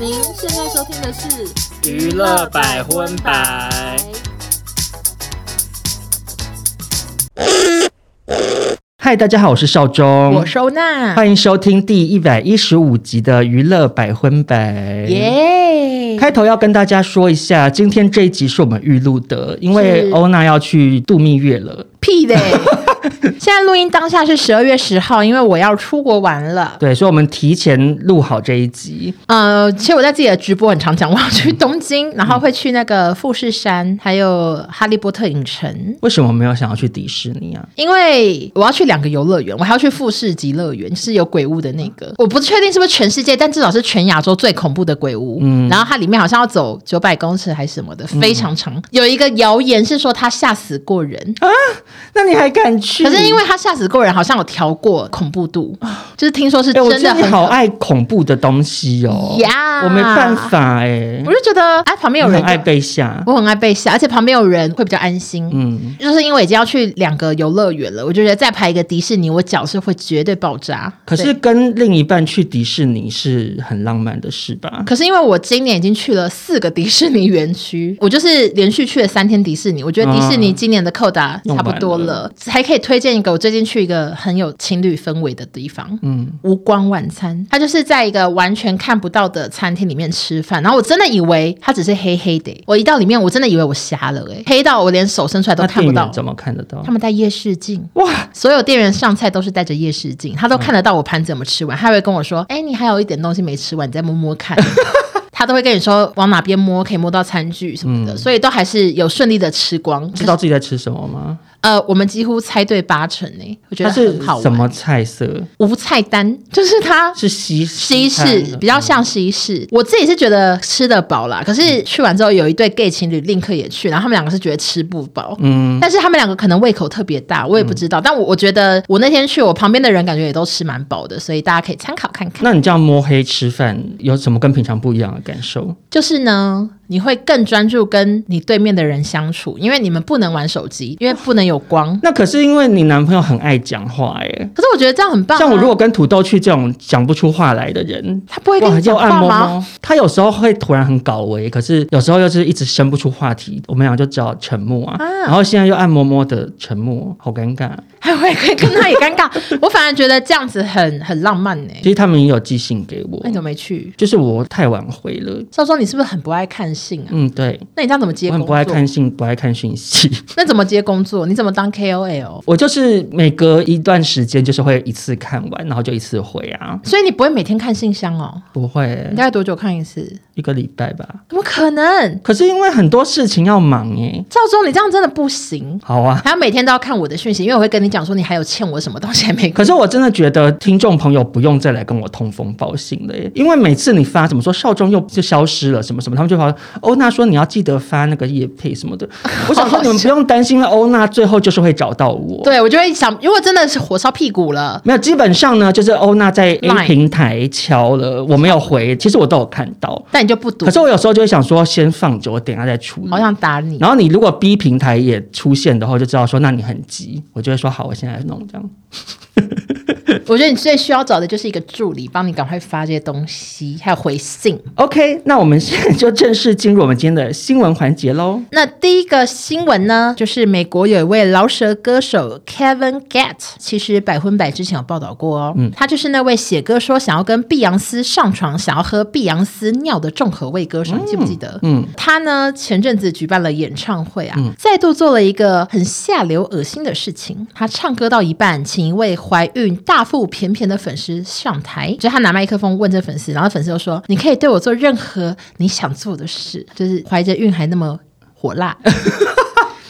您现在收听的是娱乐百分百。嗨，大家好，我是劭中，我收纳，欢迎收听第一百一十五集的娱乐百分百。耶！开头要跟大家说一下，今天这一集是我们预录的，因为欧娜要去度蜜月了。屁嘞！现在录音当下是十二月十号，因为我要出国玩了。对，所以我们提前录好这一集。呃，其实我在自己的直播很常讲，我要去东京，嗯、然后会去那个富士山，还有哈利波特影城。为什么没有想要去迪士尼啊？因为我要去两个游乐园，我还要去富士急乐园，是有鬼屋的那个。我不确定是不是全世界，但至少是全亚洲最恐怖的鬼屋。嗯，然后它里面好像要走九百公尺还是什么的，非常长。嗯、有一个谣言是说它吓死过人啊。那你还敢去？可是因为他吓死过人，好像有调过恐怖度，就是听说是真的很。欸、我好爱恐怖的东西哦。呀，我没办法哎，我就觉得哎，旁边有人很爱被吓，我很爱被吓，而且旁边有人会比较安心。嗯，就是因为已经要去两个游乐园了，我就觉得再排一个迪士尼，我脚是会绝对爆炸。可是跟另一半去迪士尼是很浪漫的事吧？可是因为我今年已经去了四个迪士尼园区，我就是连续去了三天迪士尼，我觉得迪士尼今年的扣打差不多了。还可以推荐一个，我最近去一个很有情侣氛围的地方，嗯，无光晚餐，它就是在一个完全看不到的餐厅里面吃饭，然后我真的以为它只是黑黑的，我一到里面我真的以为我瞎了，哎，黑到我连手伸出来都看不到，怎么看得到？他们戴夜视镜，哇，所有店员上菜都是戴着夜视镜，他都看得到我盘子有没有吃完，他会跟我说，哎，你还有一点东西没吃完，你再摸摸看。他都会跟你说往哪边摸可以摸到餐具什么的，嗯、所以都还是有顺利的吃光。知道自己在吃什么吗？呃，我们几乎猜对八成呢、欸，我觉得很好玩。什么菜色？无菜单，就是它是西西式，比较像西式。嗯、我自己是觉得吃得饱啦，可是去完之后有一对 gay 情侣立刻也去，然后他们两个是觉得吃不饱。嗯，但是他们两个可能胃口特别大，我也不知道。嗯、但我我觉得我那天去，我旁边的人感觉也都吃蛮饱的，所以大家可以参考看看。那你这样摸黑吃饭有什么跟平常不一样的感受？就是呢，你会更专注跟你对面的人相处，因为你们不能玩手机，因为不能有光。那可是因为你男朋友很爱讲话哎。可是我觉得这样很棒啊。像我如果跟土豆去这种讲不出话来的人，他不会跟你讲话吗？他有时候会突然很搞维，可是有时候又是一直生不出话题，我们俩就只好沉默啊。啊然后现在又按摩摸的沉默，好尴尬。还会可以跟他也尴尬，我反而觉得这样子很很浪漫呢。其实他们也有寄信给我，那你怎么没去？就是我太晚回了。劭中，你是不是很不爱看信啊？嗯，对。那你这样怎么接工作？我很不爱看信，不爱看讯息。那怎么接工作？你怎么当 KOL？我就是每隔一段时间，就是会一次看完，然后就一次回啊。所以你不会每天看信箱哦？不会。你大概多久看一次？一个礼拜吧。怎么可能？可是因为很多事情要忙耶。劭中，你这样真的不行。好啊。还要每天都要看我的讯息，因为我会跟你讲说你还有欠我什么东西还没。可是我真的觉得听众朋友不用再来跟我通风报信了耶，因为每次你发怎么说少中又就消失了什么什么，他们就跑欧娜说你要记得发那个叶配什么的。我想说你们不用担心了，欧娜最后就是会找到我。对，我就会想，如果真的是火烧屁股了，没有，基本上呢就是欧娜在 A 平台敲了，我没有回，其实我都有看到，但你就不读。可是我有时候就会想说先放着，我等下再处理。好想打你。然后你如果 B 平台也出现的话，就知道说那你很急，我就会说好，我现在弄这样。我觉得你最需要找的就是一个助理，帮你赶快发这些东西，还有回信。OK，那我们现 在就正式进入我们今天的新闻环节喽。那第一个新闻呢，就是美国有一位饶舌歌手 Kevin Gatt，其实百分百之前有报道过哦。嗯，他就是那位写歌说想要跟碧昂斯上床，想要喝碧昂斯尿的重口味歌手，你记不记得？嗯，他呢前阵子举办了演唱会啊，嗯、再度做了一个很下流、恶心的事情。他唱歌到一半，请一位怀孕大腹不翩翩的粉丝上台，就他拿麦克风问这粉丝，然后粉丝就说：“你可以对我做任何你想做的事。”就是怀着孕还那么火辣。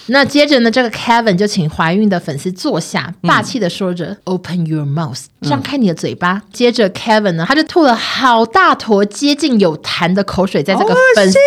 那接着呢，这个 Kevin 就请怀孕的粉丝坐下，霸气的说着、嗯、“Open your mouth”，张开你的嘴巴。嗯、接着 Kevin 呢，他就吐了好大坨接近有痰的口水在这个粉丝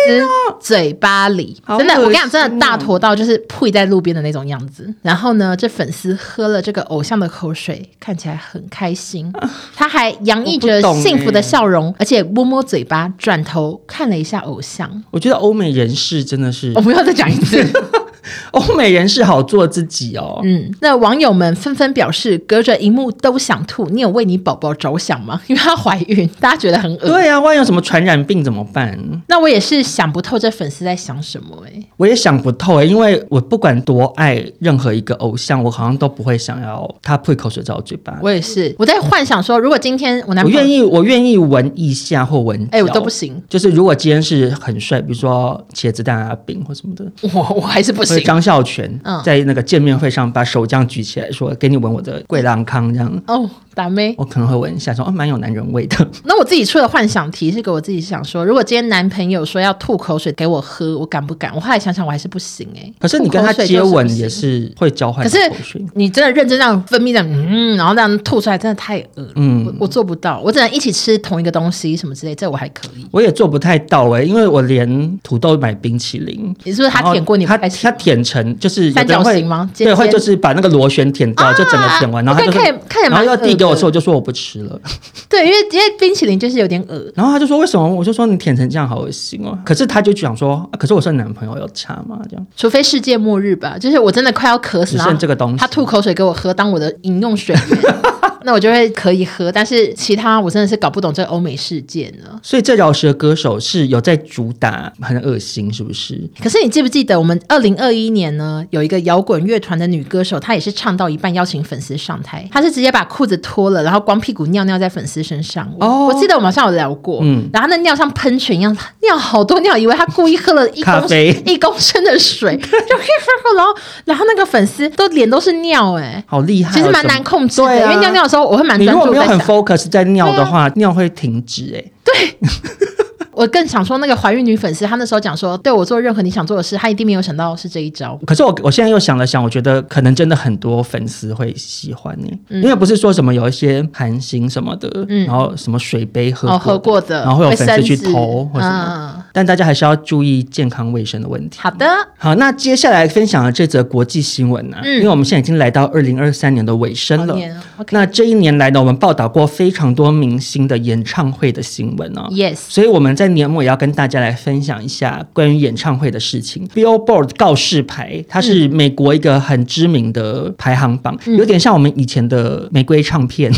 嘴巴里，哦、真的，我跟你讲，真的大坨到就是吐在路边的那种样子。然后呢，这粉丝喝了这个偶像的口水，看起来很开心，他还洋溢着幸福的笑容，而且摸摸嘴巴，转头看了一下偶像。我觉得欧美人士真的是，我不要再讲一次。欧美人士好做自己哦。嗯，那网友们纷纷表示，隔着荧幕都想吐。你有为你宝宝着想吗？因为她怀孕，大家觉得很恶。对啊，万一有什么传染病怎么办？那我也是想不透这粉丝在想什么哎、欸。我也想不透哎、欸，因为我不管多爱任何一个偶像，我好像都不会想要他吐口水在我嘴巴。我也是，我在幻想说，如果今天我男朋友，我愿意，我愿意闻一下或闻，哎、欸，我都不行。就是如果今天是很帅，比如说茄子蛋啊饼或什么的，我我还是不行。张孝全在那个见面会上把手这样举起来说：“给你闻我的桂兰康。”这样哦。打咩？我可能会闻一下，说哦，蛮有男人味的。那我自己出的幻想题是给我自己想说，如果今天男朋友说要吐口水给我喝，我敢不敢？我后来想想，我还是不行哎、欸。可是你跟他接吻也是会交换口水。可是你真的认真这样分泌的，嗯，然后这样吐出来，真的太恶了。嗯我，我做不到，我只能一起吃同一个东西什么之类，这我还可以。我也做不太到哎、欸，因为我连土豆买冰淇淋，你是不是他舔过你？他他舔成就是三角形吗？对，会就是把那个螺旋舔掉，就整个舔完，然后他就看看然后要递给我吃，我就说我不吃。了，对，因为因为冰淇淋就是有点恶，然后他就说为什么？我就说你舔成这样好恶心哦。可是他就讲说，可是我是男朋友有差吗？这样，除非世界末日吧，就是我真的快要渴死了，只剩这个东西，他吐口水给我喝当我的饮用水。那我就会可以喝，但是其他我真的是搞不懂这个欧美世界呢。所以这饶舌歌手是有在主打很恶心，是不是？可是你记不记得我们二零二一年呢，有一个摇滚乐团的女歌手，她也是唱到一半邀请粉丝上台，她是直接把裤子脱了，然后光屁股尿尿在粉丝身上。哦，我记得我们好像有聊过，嗯，然后那尿像喷泉一样，尿好多尿，以为她故意喝了一公一公升的水，就 然后然后那个粉丝都脸都是尿，哎，好厉害，其实蛮难控制的，啊、因为尿尿。时候我会蛮专注在，你如果没有很 focus 在尿的话，啊、尿会停止哎、欸。对。我更想说，那个怀孕女粉丝，她那时候讲说，对我做任何你想做的事，她一定没有想到是这一招。可是我我现在又想了想，我觉得可能真的很多粉丝会喜欢你，嗯、因为不是说什么有一些韩星什么的，嗯、然后什么水杯喝喝过的，然后会有粉丝去投或什么。嗯、但大家还是要注意健康卫生的问题。好的，好，那接下来分享的这则国际新闻呢、啊？嗯、因为我们现在已经来到二零二三年的尾声了。Okay、那这一年来呢，我们报道过非常多明星的演唱会的新闻哦。Yes，所以我们在年末也要跟大大家来分享一下关于演唱会的事情。Billboard 告示牌，它是美国一个很知名的排行榜，嗯、有点像我们以前的玫瑰唱片。嗯、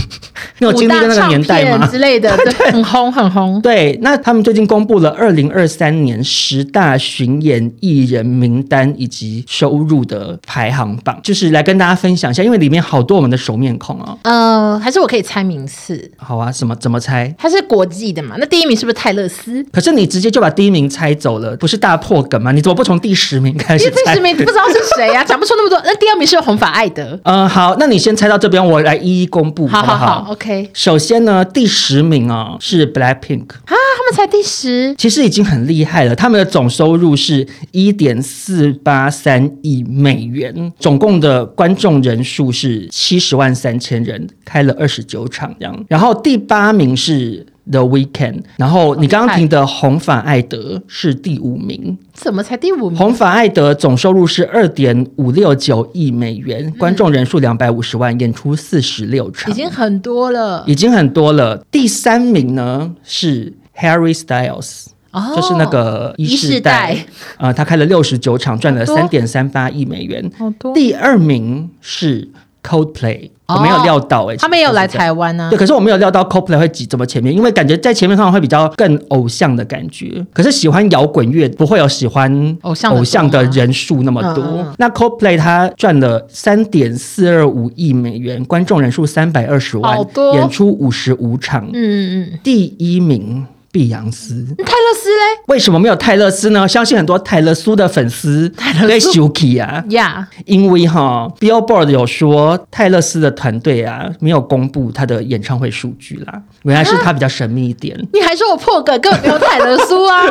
你有经历过那个年代吗？之类的，对，对很红很红。对，那他们最近公布了二零二三年十大巡演艺人名单以及收入的排行榜，就是来跟大家分享一下，因为里面好多我们的熟面孔哦。呃，还是我可以猜名次？好啊，什么怎么猜？它是国际的嘛？那第一名是不是泰勒斯？可是你直接。就把第一名猜走了，不是大破梗吗？你怎么不从第十名开始猜？第十名不知道是谁呀、啊，讲不出那么多。那第二名是红发艾德。嗯，好，那你先猜到这边，我来一一公布，好不好？好，好，OK。首先呢，第十名啊、哦、是 Blackpink 啊，他们才第十，其实已经很厉害了。他们的总收入是一点四八三亿美元，总共的观众人数是七十万三千人，开了二十九场这样。然后第八名是。The Weekend，然后你刚刚听的红发艾德是第五名，怎么才第五名？红发艾德总收入是二点五六九亿美元，嗯、观众人数两百五十万，演出四十六场，已经很多了，已经很多了。第三名呢是 Harry Styles，、哦、就是那个一世代，呃，他开了六十九场，赚了三点三八亿美元。好多。第二名是 Coldplay。我没有料到哎、欸，他没有来台湾呢、啊。对，可是我没有料到 Coldplay 会挤这么前面，因为感觉在前面可能会比较更偶像的感觉。可是喜欢摇滚乐不会有喜欢偶像偶像的人数那么多。嗯嗯、那 Coldplay 他赚了三点四二五亿美元，观众人数三百二十万，演出五十五场。嗯嗯，第一名。碧昂斯，泰勒斯嘞？为什么没有泰勒斯呢？相信很多泰勒苏的粉丝在生气啊呀，Yeah. 因为哈，Billboard 有说泰勒斯的团队啊没有公布他的演唱会数据啦，原来是他比较神秘一点。你还说我破梗，根本没有泰勒苏啊？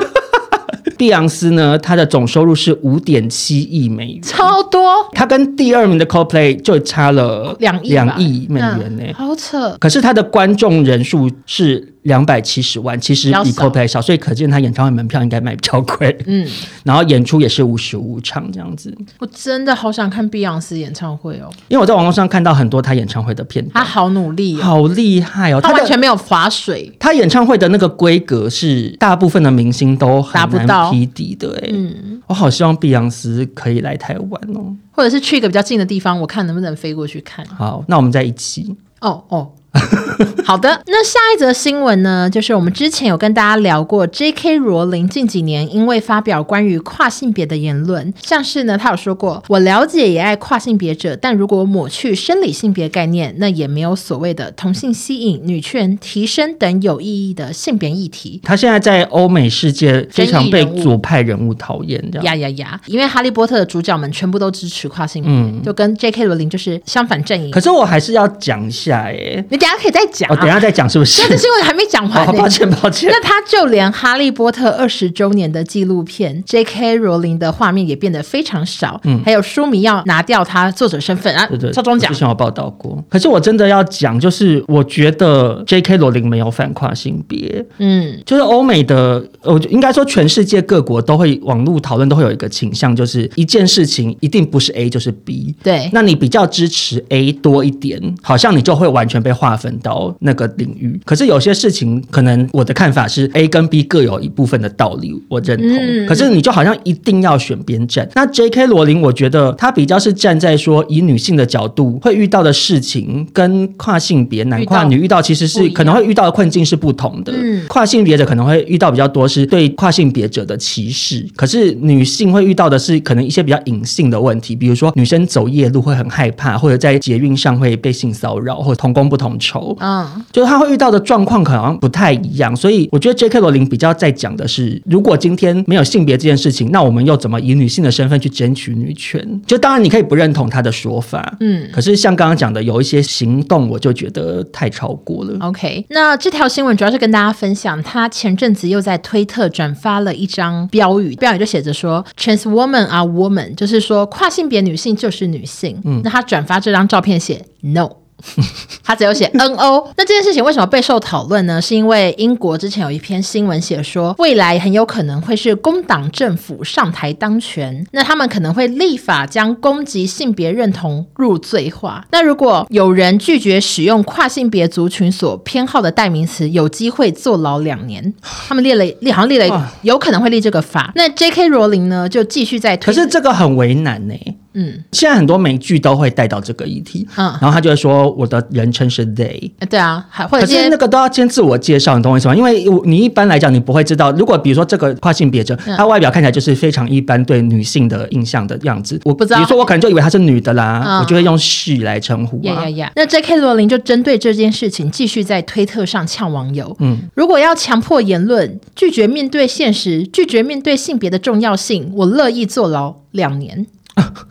碧昂斯呢，他的总收入是五点七亿美元，超多。他跟第二名的 Coldplay 就差了两亿两亿美元呢、欸，好扯。可是他的观众人数是。两百七十万，其实比 Coldplay 少，所以可见他演唱会门票应该卖比较贵。嗯，然后演出也是五十五场这样子。我真的好想看碧昂斯演唱会哦，因为我在网络上看到很多他演唱会的片段，他好努力，好厉害哦，他完全没有划水。他演唱会的那个规格是大部分的明星都达不到匹敌的哎。嗯，我好希望碧昂斯可以来台湾哦，或者是去一个比较近的地方，我看能不能飞过去看。好，那我们在一起。哦哦。好的，那下一则新闻呢？就是我们之前有跟大家聊过，J.K. 罗琳近几年因为发表关于跨性别的言论，像是呢，他有说过，我了解也爱跨性别者，但如果抹去生理性别概念，那也没有所谓的同性吸引、女权提升等有意义的性别议题。他现在在欧美世界非常被左派人物讨厌，这样。呀呀呀！因为哈利波特的主角们全部都支持跨性别，嗯、就跟 J.K. 罗琳就是相反阵营。可是我还是要讲一下，哎，大家可以再讲、啊，我、哦、等一下再讲，是不是？这个新闻还没讲完、抱歉，抱歉。那他就连《哈利波特》二十周年的纪录片，J.K. 罗琳的画面也变得非常少。嗯，还有书迷要拿掉他作者身份啊。对对，赵忠讲之前有报道过。可是我真的要讲，就是我觉得 J.K. 罗琳没有反跨性别。嗯，就是欧美的，我应该说全世界各国都会网络讨论都会有一个倾向，就是一件事情一定不是 A 就是 B。对，那你比较支持 A 多一点，好像你就会完全被划分到那个领域，可是有些事情，可能我的看法是 A 跟 B 各有一部分的道理，我认同。嗯、可是你就好像一定要选边站。那 J.K. 罗琳，我觉得他比较是站在说以女性的角度会遇到的事情，跟跨性别男跨女遇到其实是可能会遇到的困境是不同的。嗯、跨性别者可能会遇到比较多是对跨性别者的歧视，可是女性会遇到的是可能一些比较隐性的问题，比如说女生走夜路会很害怕，或者在捷运上会被性骚扰，或同工不同酬。嗯。就是他会遇到的状况可能不太一样，所以我觉得 J.K. 罗琳比较在讲的是，如果今天没有性别这件事情，那我们又怎么以女性的身份去争取女权？就当然你可以不认同他的说法，嗯，可是像刚刚讲的有一些行动，我就觉得太超过了。OK，那这条新闻主要是跟大家分享，他前阵子又在推特转发了一张标语，标语就写着说 “Trans women are women”，就是说跨性别女性就是女性。嗯，那他转发这张照片写 “No”。他只有写 N O，那这件事情为什么备受讨论呢？是因为英国之前有一篇新闻写说，未来很有可能会是工党政府上台当权，那他们可能会立法将攻击性别认同入罪化。那如果有人拒绝使用跨性别族群所偏好的代名词，有机会坐牢两年。他们列了列，好像列了，有可能会立这个法。那 J K 罗琳呢，就继续在推。可是这个很为难呢、欸。嗯，现在很多美剧都会带到这个议题，嗯，然后他就会说我的人称是 they，对啊，还或者可是那个都要先自我介绍，你懂我意思吗？因为你一般来讲你不会知道，如果比如说这个跨性别者，嗯、他外表看起来就是非常一般对女性的印象的样子，我不知道，比如说我可能就以为她是女的啦，嗯、我就会用 she 来称呼。呀呀呀！那 J.K. 罗琳就针对这件事情继续在推特上呛网友，嗯，如果要强迫言论，拒绝面对现实，拒绝面对性别的重要性，我乐意坐牢两年。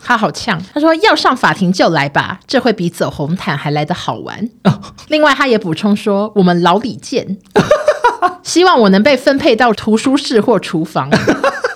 他好呛，他说要上法庭就来吧，这会比走红毯还来得好玩。另外，他也补充说，我们老李见，希望我能被分配到图书室或厨房。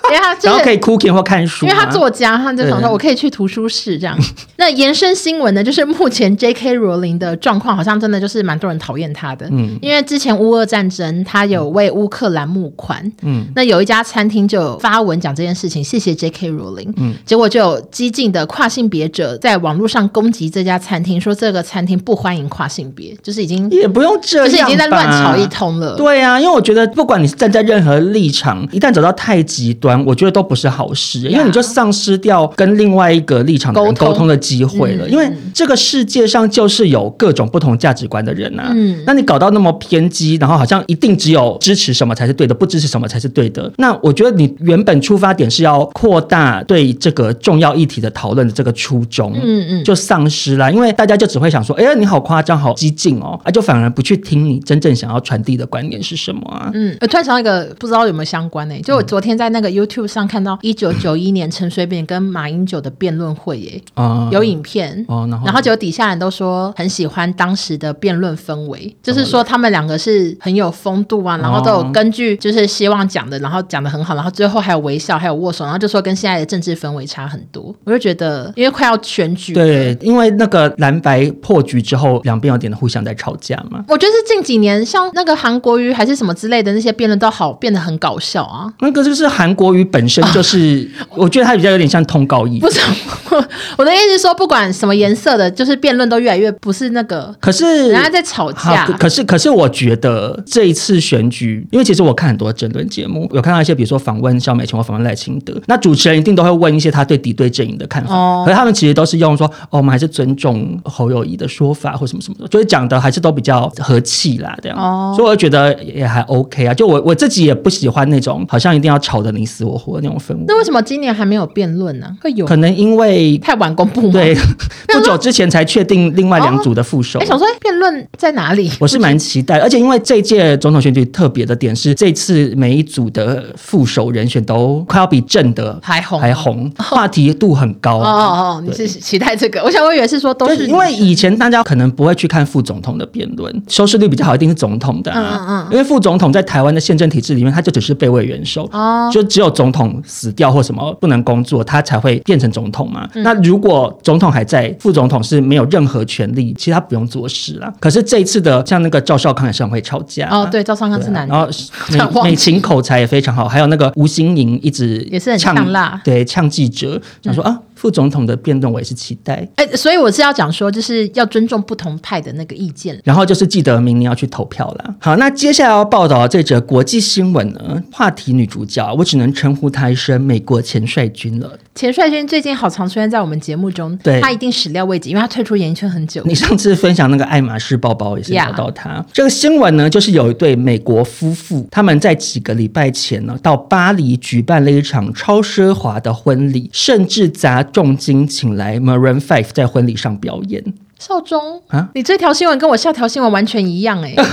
因为他然后可以 cooking 或看书，因为他作家，他就想说，我可以去图书室这样。那延伸新闻呢，就是目前 J.K. 罗琳的状况，好像真的就是蛮多人讨厌他的。嗯，因为之前乌俄战争，他有为乌克兰募款。嗯，那有一家餐厅就发文讲这件事情，谢谢 J.K. 罗琳。嗯，结果就有激进的跨性别者在网络上攻击这家餐厅，说这个餐厅不欢迎跨性别，就是已经也不用这样，就是已经在乱吵一通了。对啊，因为我觉得不管你是站在任何立场，一旦走到太极端。我觉得都不是好事，因为你就丧失掉跟另外一个立场的人沟通的机会了。因为这个世界上就是有各种不同价值观的人呐、啊。嗯，那你搞到那么偏激，然后好像一定只有支持什么才是对的，不支持什么才是对的。那我觉得你原本出发点是要扩大对这个重要议题的讨论的这个初衷，嗯嗯，就丧失了，因为大家就只会想说，哎呀，你好夸张，好激进哦，啊，就反而不去听你真正想要传递的观点是什么啊？嗯，突然想到一个不知道有没有相关呢、欸？就我昨天在那个 U YouTube 上看到一九九一年陈水扁跟马英九的辩论会耶，啊有影片哦，然后然后就底下人都说很喜欢当时的辩论氛围，就是说他们两个是很有风度啊，然后都有根据就是希望讲的，然后讲的很好，然后最后还有微笑，还有握手，然后就说跟现在的政治氛围差很多。我就觉得，因为快要选举，对，因为那个蓝白破局之后，两边有点互相在吵架嘛。我觉得是近几年像那个韩国瑜还是什么之类的那些辩论都好变得很搞笑啊。那个就是韩国瑜本身就是，我觉得他比较有点像通告役。不是，我的意思是说，不管什么颜色的，就是辩论都越来越不是那个。可是人家在吵架。可是可是我觉得这一次选举，因为其实我看很多争论节目，有看到一些比如说访问萧美琴或访问赖清德，那主持人一定都会问一些他对敌对阵营的看法。哦。可是他们其实都是用说，哦，我们还是尊重侯友谊的说法或什么什么的，所以讲的还是都比较和气啦，这样。哦。所以我觉得也还 OK 啊。就我我自己也不喜欢那种好像一定要吵得你死我活的那种氛围。那为什么今年还没有辩论呢？会有？可能因为太晚公布吗？对，不久之前才确定另外两组的副手。哎、哦，想说辩论在哪里？我是蛮期待，而且因为这届总统选举特别的点是，这次每一组的副手人选都快要比正的还红，还红，话题度很高。哦哦哦，你是期待这个？我想我以为是说都是因为以前大家可能不会去看副总统的辩论，收视率比较好，一定是总统的、啊。嗯嗯，因为副总统在台湾的宪政体制里面，他就只是被位元首，哦，就只有总统死掉或什么不能工作，他才会变成总统嘛。嗯、那如果总统还在，副总统是没有任何权利，其实他不用做事了。可是这一次的像那个赵少康也是很会吵架哦，对，赵少康是男的，然后 美美琴口才也非常好，还有那个吴心莹一直也是很呛辣，对，呛记者想说、嗯、啊。副总统的变动我也是期待，哎，所以我是要讲说，就是要尊重不同派的那个意见，然后就是记得明年要去投票了。好，那接下来要报道这则国际新闻呢，话题女主角，我只能称呼她一声美国前帅军了。前帅军最近好常出现在我们节目中，对，他一定始料未及，因为他退出演艺圈很久。你上次分享那个爱马仕包包也是聊到他。Yeah. 这个新闻呢，就是有一对美国夫妇，他们在几个礼拜前呢，到巴黎举办了一场超奢华的婚礼，甚至砸重金请来 Maroon Five 在婚礼上表演。少中啊，你这条新闻跟我下条新闻完全一样哎、欸。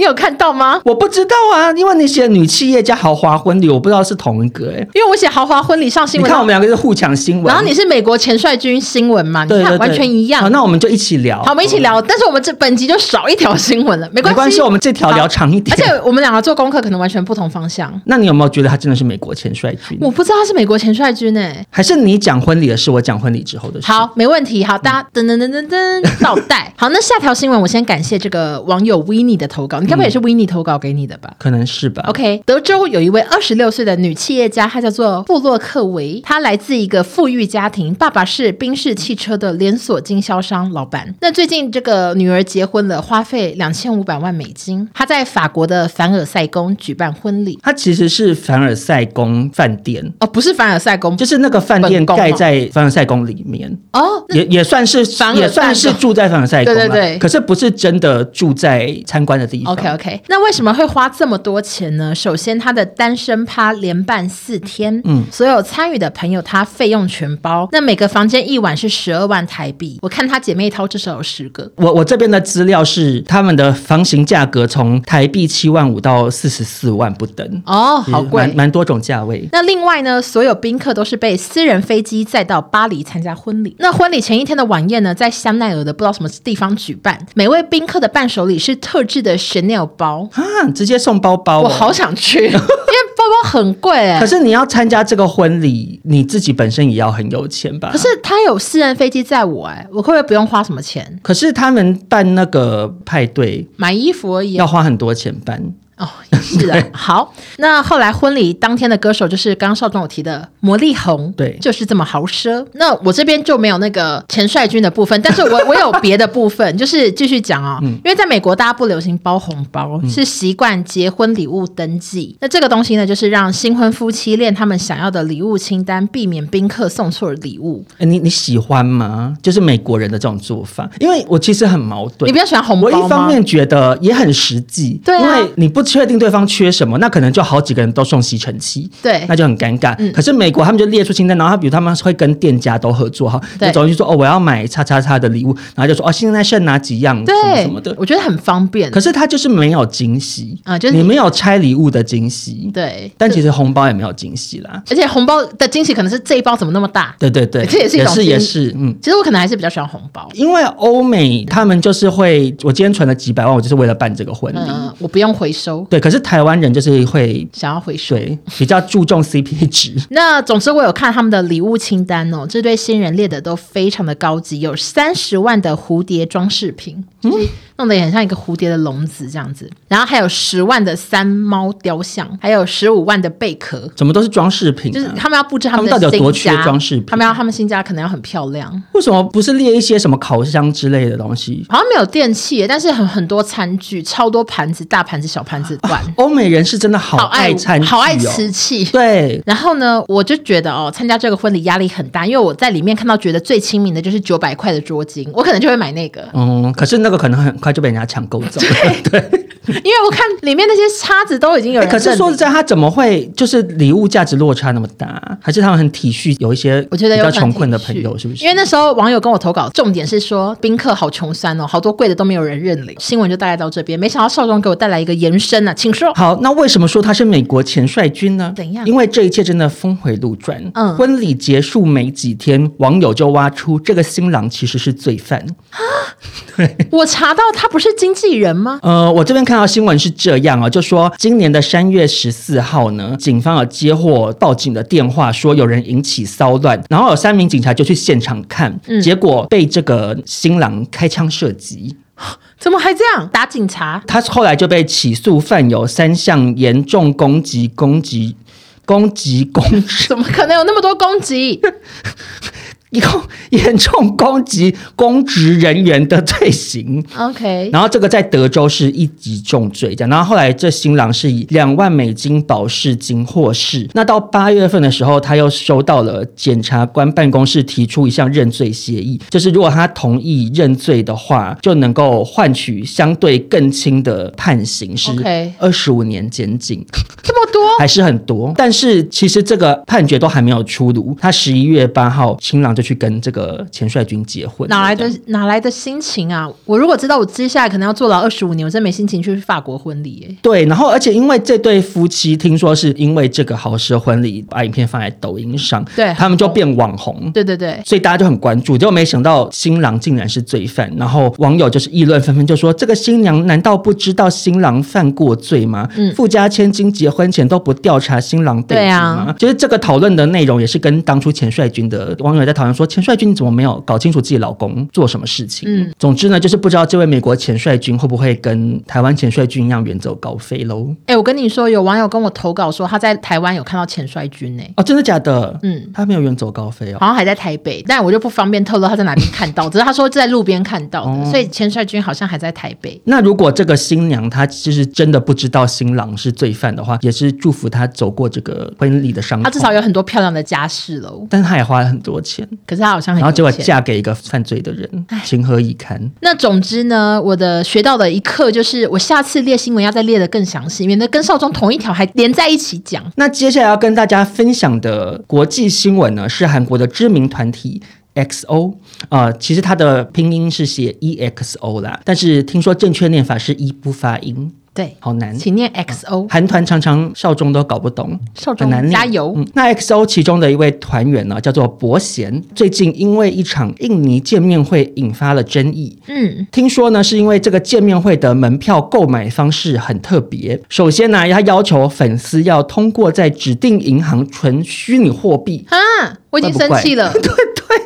你有看到吗？我不知道啊，因为你写女企业家豪华婚礼，我不知道是同一个哎、欸。因为我写豪华婚礼上新闻，你看我们两个是互抢新闻。然后你是美国前帅军新闻嘛？你看对对对完全一样。好，那我们就一起聊。好，我们一起聊。但是我们这本集就少一条新闻了，没关系。没关系，我们这条聊长一点。而且我们两个做功课可能完全不同方向。那你有没有觉得他真的是美国前帅军？我不知道他是美国前帅军哎、欸，还是你讲婚礼的事，我讲婚礼之后的事。好，没问题。好，大家噔噔噔噔噔倒带。好，那下条新闻我先感谢这个网友 Winnie 的投稿，你该不会也是 Winnie 投稿给你的吧？可能是吧。OK，德州有一位二十六岁的女企业家，她叫做布洛克维，她来自一个富裕家庭，爸爸是宾士汽车的连锁经销商老板。那最近这个女儿结婚了，花费两千五百万美金，她在法国的凡尔赛宫举办婚礼。她其实是凡尔赛宫饭店哦，不是凡尔赛宫，就是那个饭店盖在凡尔赛宫里面哦，也也算是也算是住在凡尔赛宫，对对对，可是不是真的住在参观的地方。OK OK，那为什么会花这么多钱呢？首先，他的单身趴连办四天，嗯，所有参与的朋友他费用全包。那每个房间一晚是十二万台币。我看他姐妹淘至少有十个。我我这边的资料是他们的房型价格从台币七万五到四十四万不等。哦，好贵，蛮蛮多种价位。那另外呢，所有宾客都是被私人飞机载到巴黎参加婚礼。那婚礼前一天的晚宴呢，在香奈儿的不知道什么地方举办。每位宾客的伴手礼是特制的 Chanel 包啊，直接送包包。我好想去，因为包包很贵哎。可是你要参加这个婚礼，你自己本身也要很有钱吧？可是他有私人飞机载我哎，我会不会不用花什么钱？可是他们办那个派对，买衣服而已，要花很多钱办。哦，是 的，好。那后来婚礼当天的歌手就是刚刚少中有提的魔力红，对，就是这么豪奢。那我这边就没有那个前帅军的部分，但是我 我有别的部分，就是继续讲哦。嗯、因为在美国大家不流行包红包，嗯、是习惯结婚礼物登记。那这个东西呢，就是让新婚夫妻练他们想要的礼物清单，避免宾客送错礼物。哎，你你喜欢吗？就是美国人的这种做法，因为我其实很矛盾。你比较喜欢红包吗？我一方面觉得也很实际，对、啊，因为你不。确定对方缺什么，那可能就好几个人都送吸尘器，对，那就很尴尬。嗯、可是美国他们就列出清单，然后他比如他们会跟店家都合作哈，就走进去说哦，我要买叉叉叉的礼物，然后就说哦，现在剩哪几样，对什么什么的，我觉得很方便。可是他就是没有惊喜啊，就是你，你没有拆礼物的惊喜，对。但其实红包也没有惊喜啦，而且红包的惊喜可能是这一包怎么那么大？对对对，这也是也是，也是嗯。其实我可能还是比较喜欢红包，因为欧美他们就是会，我今天存了几百万，我就是为了办这个婚礼，嗯，我不用回收。对，可是台湾人就是会想要回收，对，比较注重 CP 值。那总之我有看他们的礼物清单哦，这对新人列的都非常的高级，有三十万的蝴蝶装饰品，就是弄得也很像一个蝴蝶的笼子这样子，然后还有十万的三猫雕像，还有十五万的贝壳，怎么都是装饰品啊？就是他们要布置他们的新家，他们到底有多缺装饰品？他们要他们新家可能要很漂亮，为什么不是列一些什么烤箱之类的东西？好像没有电器，但是很很多餐具，超多盘子，大盘子、小盘子碗。啊，欧美人是真的好爱餐具哦，好爱瓷器。对，然后呢，我就觉得哦，参加这个婚礼压力很大，因为我在里面看到觉得最亲民的就是九百块的桌巾，我可能就会买那个。嗯，可是那个可能很快就被人家抢购走了。对。对 因为我看里面那些叉子都已经有人、欸，可是说实在，他怎么会就是礼物价值落差那么大？还是他们很体恤，有一些我觉得比较穷困的朋友，是不是？因为那时候网友跟我投稿，重点是说宾客好穷酸哦，好多贵的都没有人认领。新闻就带来到这边，没想到少庄给我带来一个延伸啊，请说。好，那为什么说他是美国前帅军呢？怎样？因为这一切真的峰回路转。嗯，婚礼结束没几天，网友就挖出这个新郎其实是罪犯啊。对，我查到他不是经纪人吗？呃，我这边看到新闻是这样啊，就说今年的三月十四号呢，警方有接获报警的电话，说有人引起骚乱，然后有三名警察就去现场看，嗯、结果被这个新郎开枪射击。怎么还这样打警察？他后来就被起诉犯有三项严重攻击、攻击、攻击攻击。怎么可能有那么多攻击？以后严重攻击公职人员的罪行，OK，然后这个在德州是一级重罪，这样。然后后来这新郎是以两万美金保释金获释。那到八月份的时候，他又收到了检察官办公室提出一项认罪协议，就是如果他同意认罪的话，就能够换取相对更轻的判刑，是二十五年监禁。这么多还是很多，但是其实这个判决都还没有出炉。他十一月八号，新郎就去跟这个钱帅军结婚，哪来的哪来的心情啊？我如果知道我接下来可能要坐牢二十五年，我真没心情去法国婚礼耶。对，然后而且因为这对夫妻听说是因为这个豪奢婚礼把影片放在抖音上，对，他们就变网红。对对对，所以大家就很关注，结果没想到新郎竟然是罪犯，然后网友就是议论纷纷，就说这个新娘难道不知道新郎犯过罪吗？嗯，富家千金结婚前都不调查新郎背景吗？对啊，就是这个讨论的内容也是跟当初钱帅军的网友在讨论说钱帅军怎么没有搞清楚自己老公做什么事情？嗯，总之呢，就是不知道这位美国钱帅军会不会跟台湾钱帅军一样远走高飞喽？哎、欸，我跟你说，有网友跟我投稿说他在台湾有看到钱帅军呢、欸。哦，真的假的？嗯，他没有远走高飞哦，好像还在台北，但我就不方便透露他在哪边看到，只是他说在路边看到的，哦、所以钱帅军好像还在台北。那如果这个新娘她就是真的不知道新郎是罪犯的话，也是祝福他走过这个婚礼的伤。他至少有很多漂亮的家世喽，但是他也花了很多钱，可是他好像很然后。结果嫁给一个犯罪的人，情何以堪？那总之呢，我的学到的一课就是，我下次列新闻要再列得更详细，免得跟少中同一条还连在一起讲。那接下来要跟大家分享的国际新闻呢，是韩国的知名团体 XO 啊、呃，其实它的拼音是写 EXO 啦，但是听说正确念法是一不发音。对，好难，请念 XO。韩团常常少中都搞不懂，少中很难念。加油。嗯，那 XO 其中的一位团员呢，叫做伯贤，最近因为一场印尼见面会引发了争议。嗯，听说呢，是因为这个见面会的门票购买方式很特别。首先呢，他要求粉丝要通过在指定银行存虚拟货币。啊，我已经生气了。对。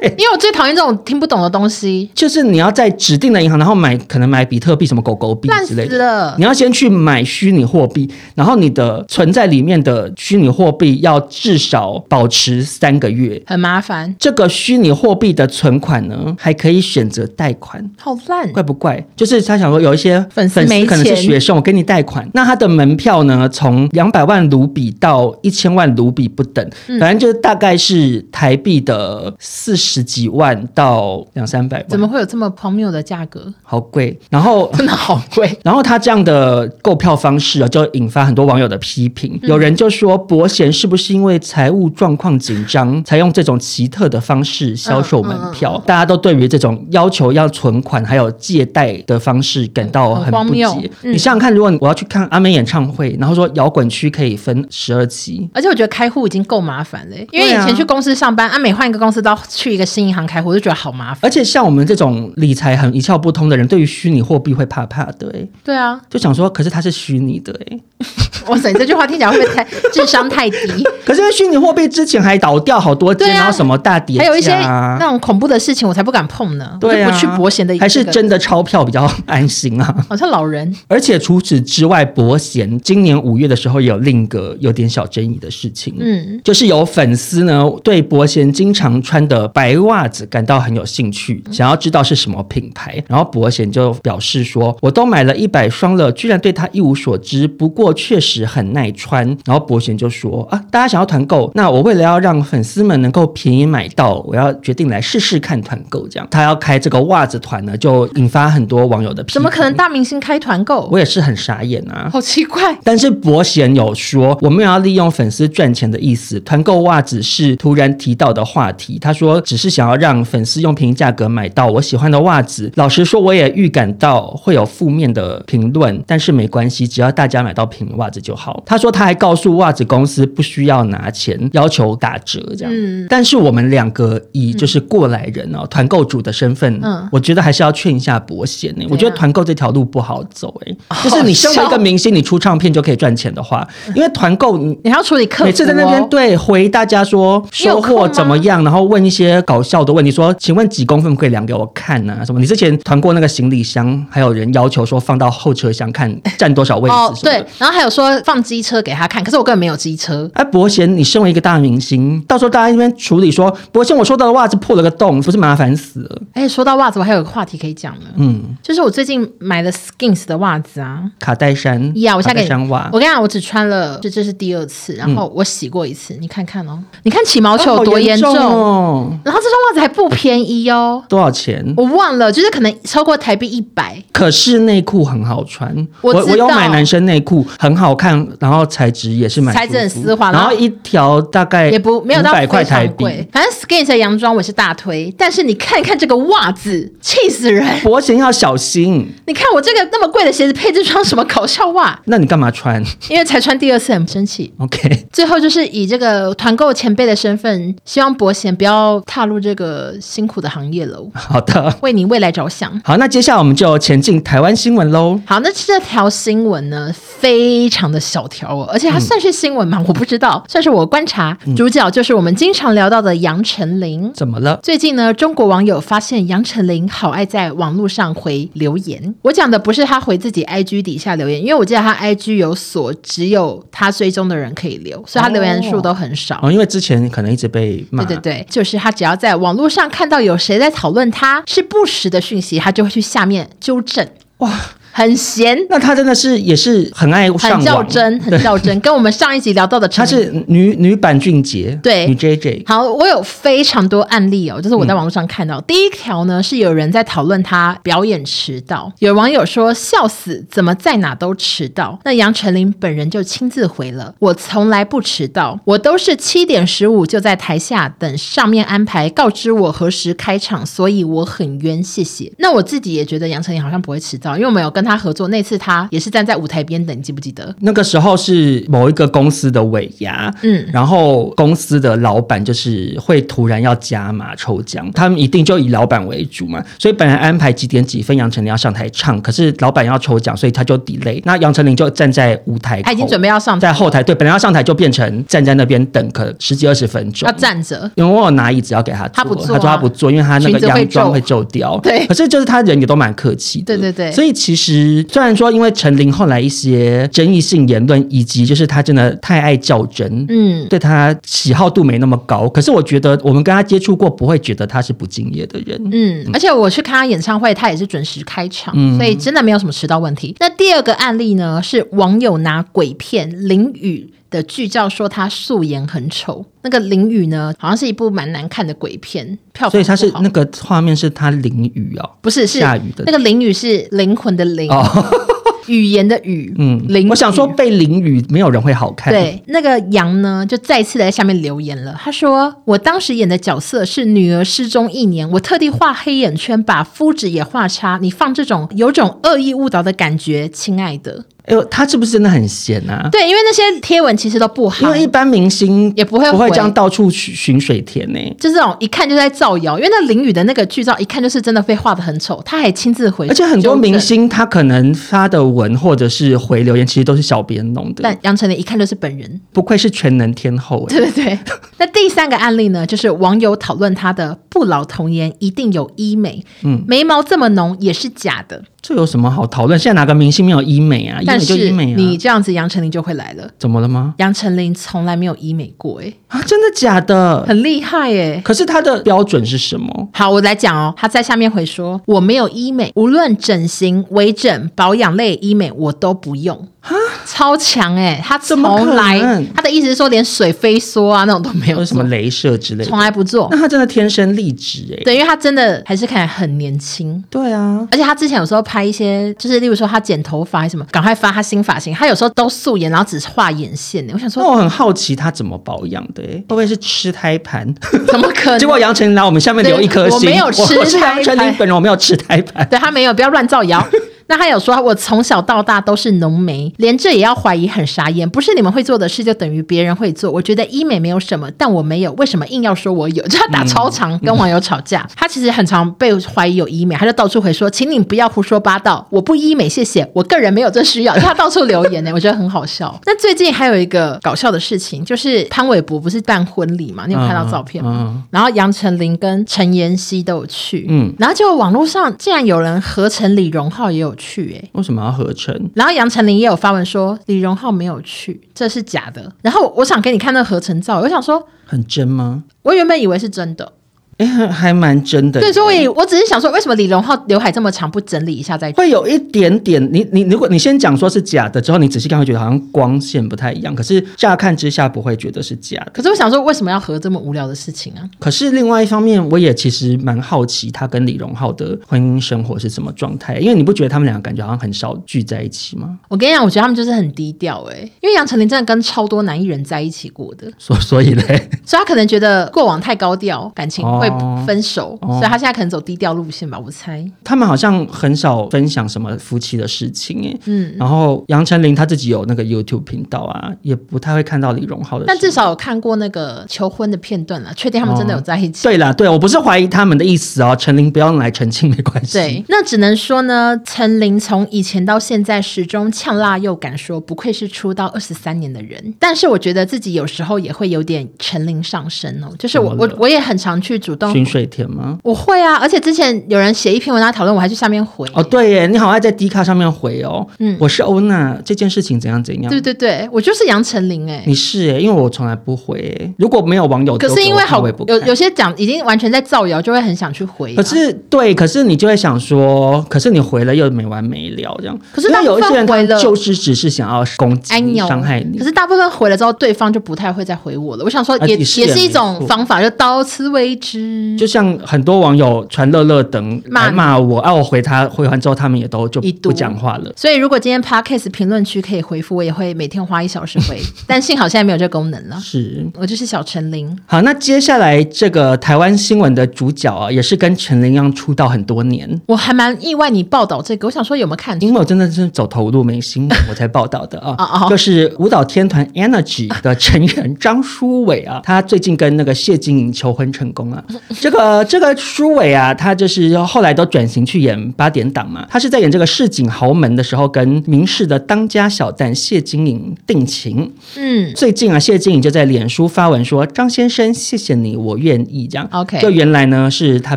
因为我最讨厌这种听不懂的东西，就是你要在指定的银行，然后买可能买比特币、什么狗狗币之类的。你要先去买虚拟货币，然后你的存在里面的虚拟货币要至少保持三个月，很麻烦。这个虚拟货币的存款呢，还可以选择贷款，好烂，怪不怪？就是他想说有一些粉丝可能是学生，我给你贷款，那他的门票呢，从两百万卢比到一千万卢比不等，反正就是大概是台币的四。四十几万到两三百万，怎么会有这么荒谬的价格？好贵，然后 真的好贵。然后他这样的购票方式啊，就引发很多网友的批评。嗯、有人就说，伯贤是不是因为财务状况紧张，才用这种奇特的方式销售门票？嗯嗯嗯、大家都对于这种要求要存款还有借贷的方式感到很不解。嗯、你想想看，如果我要去看阿妹演唱会，然后说摇滚区可以分十二期，而且我觉得开户已经够麻烦了，因为以前去公司上班，阿美换一个公司都要去一个新银行开户，我就觉得好麻烦。而且像我们这种理财很一窍不通的人，对于虚拟货币会怕怕的，哎，对啊，就想说，可是它是虚拟的，哎。哇塞，你这句话听起来会不会太智商太低？可是因为虚拟货币之前还倒掉好多间，啊、然后什么大跌，还有一些那种恐怖的事情，我才不敢碰呢。对啊，不去博贤的，还是真的钞票比较安心啊。好像老人。而且除此之外，博贤今年五月的时候也有另一个有点小争议的事情，嗯，就是有粉丝呢对博贤经常穿的白袜子感到很有兴趣，想要知道是什么品牌，然后博贤就表示说：“我都买了一百双了，居然对它一无所知。不过确实。”很耐穿，然后博贤就说啊，大家想要团购，那我为了要让粉丝们能够便宜买到，我要决定来试试看团购，这样他要开这个袜子团呢，就引发很多网友的批评。怎么可能大明星开团购？我也是很傻眼啊，好奇怪。但是博贤有说，我没有要利用粉丝赚钱的意思，团购袜子是突然提到的话题。他说只是想要让粉丝用便宜价格买到我喜欢的袜子。老实说，我也预感到会有负面的评论，但是没关系，只要大家买到便宜袜子就好。他说他还告诉袜子公司不需要拿钱，要求打折这样。嗯，但是我们两个以就是过来人哦，团购主的身份，嗯，我觉得还是要劝一下博贤呢。我觉得团购这条路不好走哎，就是你身为一个明星，你出唱片就可以赚钱的话，因为团购你你还要处理客服，每次在那边对回大家说收获怎么样，然后问一些搞笑的问题，说请问几公分可以量给我看呢？什么？你之前团过那个行李箱，还有人要求说放到后车厢看占多少位置？哦，对，然后还有说放。机车给他看，可是我根本没有机车。哎，伯贤，你身为一个大明星，到时候大家那边处理说，伯贤，我收到的袜子破了个洞，不是麻烦死了？哎，说到袜子，我还有个话题可以讲呢。嗯，就是我最近买了 Skins 的袜子啊，卡戴珊呀，我现在给你，我跟你讲，我只穿了，这这是第二次，然后我洗过一次，你看看哦，你看起毛球有多严重哦。然后这双袜子还不便宜哦，多少钱？我忘了，就是可能超过台币一百。可是内裤很好穿，我我有买男生内裤，很好看，然后材质。也是蛮材质很丝滑，然后一条大概也不没有到百块台币，反正 Skins 的洋装我是大推，但是你看看这个袜子，气死人！伯贤要小心，你看我这个那么贵的鞋子配这双什么搞笑袜？那你干嘛穿？因为才穿第二次很生气。OK，最后就是以这个团购前辈的身份，希望伯贤不要踏入这个辛苦的行业喽。好的，为你未来着想。好，那接下来我们就前进台湾新闻喽。好，那这条新闻呢，非常的小条哦，而且它。算是新闻吗？我不知道，算是我观察。主角就是我们经常聊到的杨丞琳。怎么了？最近呢，中国网友发现杨丞琳好爱在网络上回留言。我讲的不是他回自己 IG 底下留言，因为我记得他 IG 有锁，只有他追踪的人可以留，所以他留言数都很少。哦，因为之前可能一直被骂。对对对，就是他只要在网络上看到有谁在讨论他是不实的讯息，他就会去下面纠正。哇。很闲，那他真的是也是很爱很较真，很较真，跟我们上一集聊到的，他是女女版俊杰，对，女 JJ。好，我有非常多案例哦，就是我在网络上看到，嗯、第一条呢是有人在讨论他表演迟到，有网友说笑死，怎么在哪都迟到？那杨丞琳本人就亲自回了，我从来不迟到，我都是七点十五就在台下等上面安排告知我何时开场，所以我很冤，谢谢。那我自己也觉得杨丞琳好像不会迟到，因为我们有跟。他合作那次，他也是站在舞台边等，你记不记得？那个时候是某一个公司的尾牙，嗯，然后公司的老板就是会突然要加码抽奖，他们一定就以老板为主嘛，所以本来安排几点几分杨丞琳要上台唱，可是老板要抽奖，所以他就 delay。那杨丞琳就站在舞台，他已经准备要上台，在后台，对，本来要上台就变成站在那边等，可十几二十分钟。要站着，因为我有拿椅子要给他坐，他不坐，他说他不坐，因为他那个洋装会皱掉，对，可是就是他人也都蛮客气的，对对对，所以其实。虽然说，因为陈琳后来一些争议性言论，以及就是他真的太爱较真，嗯，对他喜好度没那么高。可是我觉得我们跟他接触过，不会觉得他是不敬业的人。嗯，而且我去看他演唱会，他也是准时开场，嗯，所以真的没有什么迟到问题。那第二个案例呢，是网友拿鬼片淋雨的剧照说他素颜很丑。那个淋雨呢，好像是一部蛮难看的鬼片，票所以他是那个画面是他淋雨哦，不是，是下雨的那个淋雨是灵魂的灵。哦 语言的语，嗯，淋雨，我想说被淋雨，没有人会好看。对，那个杨呢，就再次在下面留言了。他说：“我当时演的角色是女儿失踪一年，我特地画黑眼圈，把肤质也画差。你放这种有种恶意误导的感觉，亲爱的。”哎呦，他是不是真的很闲啊？对，因为那些贴文其实都不好，因为一般明星也不会不会这样到处寻水田呢、欸。就这种一看就在造谣，因为那淋雨的那个剧照一看就是真的被画的很丑，他还亲自回，而且很多明星他可能发的文或者是回留言，其实都是小编弄的。但杨丞琳一看就是本人，不愧是全能天后、欸。对对对。那第三个案例呢，就是网友讨论他的不老童颜一定有医美，嗯，眉毛这么浓也是假的。这有什么好讨论？现在哪个明星没有医美啊？医美就医美啊！你这样子，杨丞琳就会来了。怎么了吗？杨丞琳从来没有医美过、欸，哎啊，真的假的？很厉害、欸，哎。可是她的标准是什么？好，我来讲哦。她在下面回说：“我没有医美，无论整形、微整、保养类医美，我都不用。”哈，超强哎、欸！他从来，她的意思是说，连水飞梭啊那种都没有，什么镭射之类的，从来不做。那她真的天生丽质哎，对，因为他真的还是看起来很年轻。对啊，而且她之前有时候拍一些，就是例如说她剪头发还是什么，赶快发他新发型。他有时候都素颜，然后只是画眼线。我想说，那我很好奇他怎么保养的哎，会不会是吃胎盘？怎么可能？结果杨丞琳来我们下面留一颗心，我没有吃胎盘。杨丞琳本人我没有吃胎盘，对他没有，不要乱造谣。那他有说，我从小到大都是浓眉，连这也要怀疑，很傻眼。不是你们会做的事，就等于别人会做。我觉得医美没有什么，但我没有，为什么硬要说我有？就他打超长，跟网友吵架。嗯、他其实很常被怀疑有医美，他就到处回说，请你不要胡说八道，我不医美，谢谢。我个人没有这需要。他到处留言呢，我觉得很好笑。那最近还有一个搞笑的事情，就是潘玮柏不是办婚礼嘛？你有看到照片吗？嗯嗯、然后杨丞琳跟陈妍希都有去，嗯，然后就网络上竟然有人合成李荣浩也有去，哎，为什么？要合成，然后杨丞琳也有发文说李荣浩没有去，这是假的。然后我想给你看那合成照，我想说很真吗？我原本以为是真的。哎，还蛮真的。对，所以我只是想说，为什么李荣浩刘海这么长，不整理一下再？会有一点点。你你如果你先讲说是假的，之后你仔细看会觉得好像光线不太一样。可是乍看之下不会觉得是假的。可是我想说，为什么要合这么无聊的事情啊？可是另外一方面，我也其实蛮好奇他跟李荣浩的婚姻生活是什么状态。因为你不觉得他们两个感觉好像很少聚在一起吗？我跟你讲，我觉得他们就是很低调哎、欸。因为杨丞琳真的跟超多男艺人在一起过的，所 所以嘞，所以他可能觉得过往太高调，感情会分手。哦所以他现在可能走低调路线吧，我猜。他们好像很少分享什么夫妻的事情哎，嗯。然后杨丞琳他自己有那个 YouTube 频道啊，也不太会看到李荣浩的。但至少有看过那个求婚的片段了，确定他们真的有在一起。哦、对啦，对，我不是怀疑他们的意思哦，陈琳不要来澄清没关系。对，那只能说呢，陈琳从以前到现在始终呛辣又敢说，不愧是出道二十三年的人。但是我觉得自己有时候也会有点陈琳上身哦，就是我我我也很常去主动寻水田吗？我会啊。而且之前有人写一篇文章讨论，我还去下面回。哦，对耶，你好爱在 D 卡上面回哦。嗯，我是欧娜，这件事情怎样怎样？对对对，我就是杨丞琳哎。你是哎，因为我从来不回。如果没有网友，可是因为好有有些讲已经完全在造谣，就会很想去回。可是对，可是你就会想说，可是你回了又没完没了这样。可是那有一些人回了，就是只是想要攻击你、伤害你。可是大部分回了之后，对方就不太会再回我了。我想说，也也是一种方法，就到此为止。就像很多网友传乐乐等。骂骂我，啊！我回他回完之后，他们也都就不讲话了。所以，如果今天 Podcast 评论区可以回复，我也会每天花一小时回。但幸好现在没有这个功能了。是我就是小陈琳。好，那接下来这个台湾新闻的主角啊，也是跟陈琳一样出道很多年。我还蛮意外你报道这个，我想说有没有看？因为我真的是走投无路没新闻，我才报道的 啊。就是舞蹈天团 Energy 的成员张书伟啊，他最近跟那个谢金莹求婚成功了。这个这个书伟啊，他就是。后来都转型去演八点档嘛，他是在演这个市井豪门的时候，跟明视的当家小旦谢金颖定情。嗯，最近啊，谢金颖就在脸书发文说：“张先生，谢谢你，我愿意。”这样，OK。就原来呢是他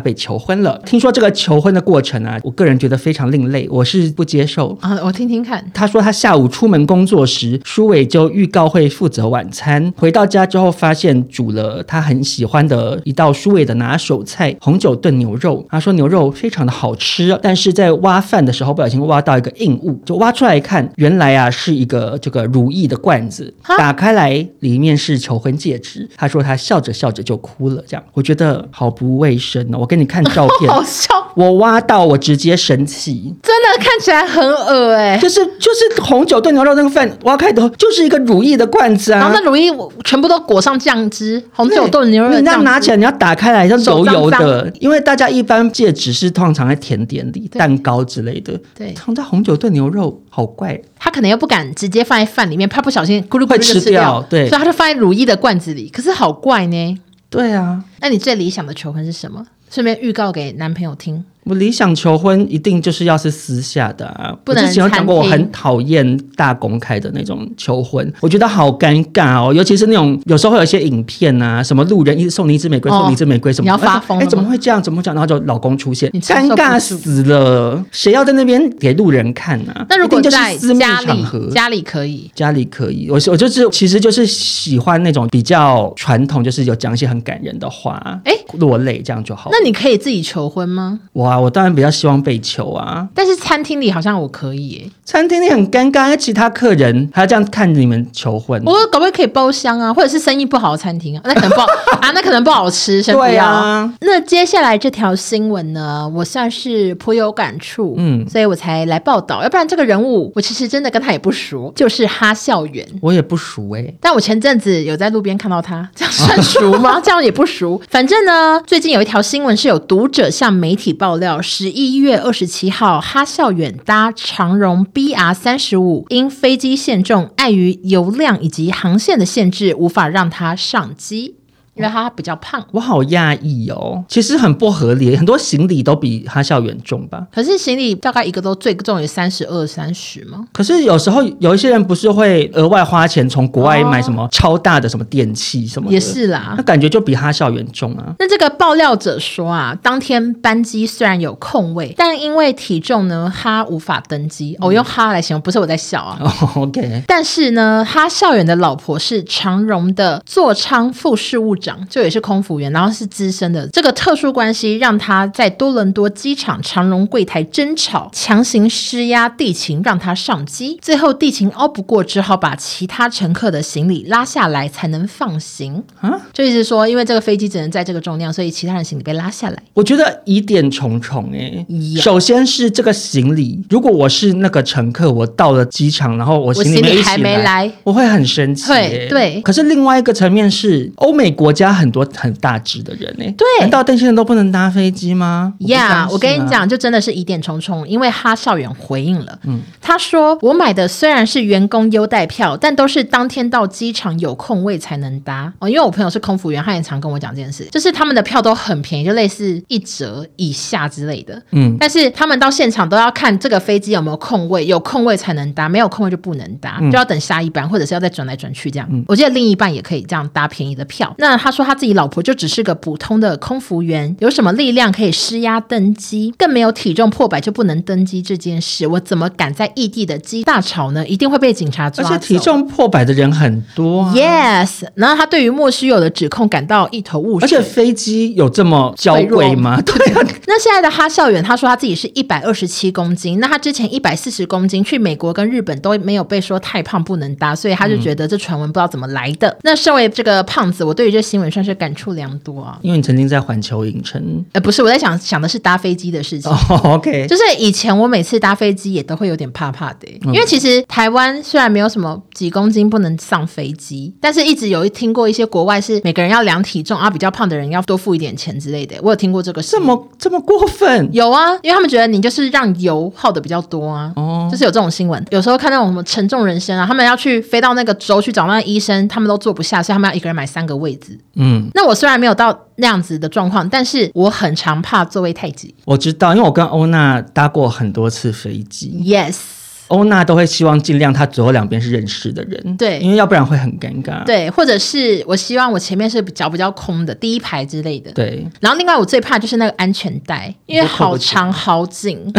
被求婚了。听说这个求婚的过程啊，我个人觉得非常另类，我是不接受啊。我听听看。他说他下午出门工作时，书伟就预告会负责晚餐，回到家之后发现煮了他很喜欢的一道书伟的拿手菜——红酒炖牛肉。他说牛肉非常的好吃，但是在挖饭的时候不小心挖到一个硬物，就挖出来一看，原来啊是一个这个如意的罐子，打开来里面是求婚戒指。他说他笑着笑着就哭了，这样我觉得好不卫生哦。我给你看照片，好笑。我挖到我直接生气，真的看起来很恶哎、欸，就是就是红酒炖牛肉那个饭挖开头就是一个如意的罐子啊，然后那如意全部都裹上酱汁，红酒炖牛肉，你那样拿起来你要打开来像油油的，因为大家一般戒指是通常在甜点里，蛋糕之类的，对，放在红酒炖牛肉好怪，他可能又不敢直接放在饭里面，怕不小心咕噜咕噜就吃掉，对，所以他就放在如意的罐子里，可是好怪呢，对啊，那你最理想的求婚是什么？顺便预告给男朋友听。我理想求婚一定就是要是私下的啊，不能。我之前有讲过，我很讨厌大公开的那种求婚，我觉得好尴尬哦。尤其是那种有时候会有一些影片啊，什么路人一送你一支玫瑰，送你一支玫瑰什么，你要发疯？哎，怎么会这样？怎么讲？然后就老公出现，尴尬死了。谁要在那边给路人看呢？那如果在私密场合，家里可以，家里可以。我我就是其实就是喜欢那种比较传统，就是有讲一些很感人的话，哎，落泪这样就好。那你可以自己求婚吗？我啊，我当然比较希望。被求啊！但是餐厅里好像我可以耶，餐厅里很尴尬，因为其他客人还要这样看你们求婚。我搞不好可以包厢啊，或者是生意不好的餐厅啊，那可能不好 啊，那可能不好吃，先不要。对啊。那接下来这条新闻呢，我算是颇有感触，嗯，所以我才来报道。要不然这个人物，我其实真的跟他也不熟，就是哈校园，我也不熟哎、欸。但我前阵子有在路边看到他，这样算 熟吗？这样也不熟。反正呢，最近有一条新闻是有读者向媒体爆料，十一月。月二十七号，哈孝远搭长荣 BR 三十五，因飞机限重，碍于油量以及航线的限制，无法让它上机。因为他比较胖，我好讶异哦。其实很不合理，很多行李都比哈校园重吧？可是行李大概一个都最重也三十二三十吗？可是有时候有一些人不是会额外花钱从国外买什么超大的什么电器什么的？也是啦，那感觉就比哈校园重啊。那这个爆料者说啊，当天班机虽然有空位，但因为体重呢，哈无法登机。我、嗯哦、用哈来形容，不是我在笑啊。哦、OK。但是呢，哈校园的老婆是长荣的座舱副事务长。就也是空服员，然后是资深的，这个特殊关系让他在多伦多机场长荣柜台争吵，强行施压地勤让他上机，最后地勤拗不过，只好把其他乘客的行李拉下来才能放行。啊，就意思说，因为这个飞机只能载这个重量，所以其他人行李被拉下来。我觉得疑点重重哎、欸。首先是这个行李，如果我是那个乘客，我到了机场，然后我行李，还没来，我会很生气、欸。对对。可是另外一个层面是，欧美国家很多很大只的人呢、欸，对，难道这些人都不能搭飞机吗？呀，yeah, 我跟你讲，就真的是疑点重重。因为哈少远回应了，嗯，他说我买的虽然是员工优待票，但都是当天到机场有空位才能搭哦。因为我朋友是空服员，他也常跟我讲这件事，就是他们的票都很便宜，就类似一折以下之类的，嗯，但是他们到现场都要看这个飞机有没有空位，有空位才能搭，没有空位就不能搭，嗯、就要等下一班，或者是要再转来转去这样。嗯、我记得另一半也可以这样搭便宜的票。那他说他自己老婆就只是个普通的空服员，有什么力量可以施压登机？更没有体重破百就不能登机这件事，我怎么敢在异地的机大吵呢？一定会被警察抓。而且体重破百的人很多啊。Yes，然后他对于莫须有的指控感到一头雾水。而且飞机有这么娇贵吗？对啊。那现在的哈孝远他说他自己是一百二十七公斤，那他之前一百四十公斤去美国跟日本都没有被说太胖不能搭，所以他就觉得这传闻不知道怎么来的。嗯、那身为这个胖子，我对于这新闻算是感触良多啊。因为你曾经在环球影城，呃，不是，我在想想的是搭飞机的事情。Oh, OK，就是以前我每次搭飞机也都会有点怕怕的，因为其实台湾虽然没有什么几公斤不能上飞机，但是一直有听过一些国外是每个人要量体重啊，比较胖的人要多付一点钱之类的。我有听过这个事，这么这么过分？有啊，因为他们觉得你就是让油耗的比较多啊，哦，就是有这种新闻。有时候看那种什么沉重人生啊，他们要去飞到那个州去找那个医生，他们都坐不下，所以他们要一个人买三个位置。嗯，那我虽然没有到。那样子的状况，但是我很常怕座位太挤。我知道，因为我跟欧娜搭过很多次飞机。Yes，欧娜都会希望尽量她左右两边是认识的人。对，因为要不然会很尴尬。对，或者是我希望我前面是脚比较空的第一排之类的。对。然后另外我最怕就是那个安全带，因为好长好紧。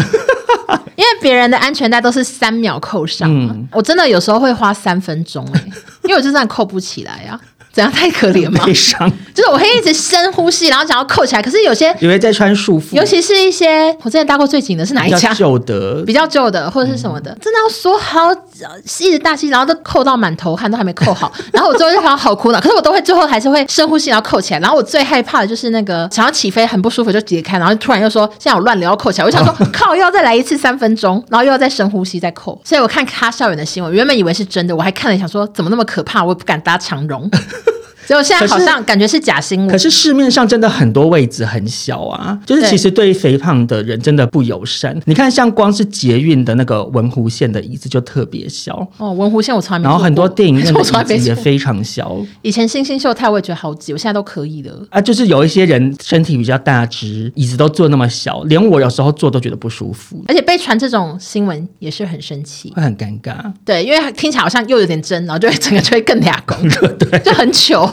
因为别人的安全带都是三秒扣上，嗯、我真的有时候会花三分钟哎，因为我就算扣不起来啊。怎样太可怜吗？悲伤，就是我会一直深呼吸，然后想要扣起来。可是有些以为在穿束缚，尤其是一些我之前搭过最紧的是哪一家？旧的，比较旧的或者是什么的，嗯、真的要说好一直大气，然后都扣到满头汗，都还没扣好。然后我最后就想好苦恼，可是我都会最后还是会深呼吸，然后扣起来。然后我最害怕的就是那个想要起飞很不舒服就解开，然后突然又说现在我乱流要扣起来。我想说 靠，又要再来一次三分钟，然后又要再深呼吸再扣。所以我看他校园的新闻，原本以为是真的，我还看了想说怎么那么可怕，我也不敢搭长荣。所以我现在好像感觉是假新闻。可是市面上真的很多位置很小啊，就是其实对于肥胖的人真的不友善。你看，像光是捷运的那个文湖线的椅子就特别小哦，文湖线我从来没。然后很多电影院 的椅子也非常小。以前星星秀泰我也觉得好挤，我现在都可以了。啊，就是有一些人身体比较大只，椅子都坐那么小，连我有时候坐都觉得不舒服。而且被传这种新闻也是很生气，会很尴尬。对，因为听起来好像又有点真，然后就会整个就会更俩公，对，就很糗。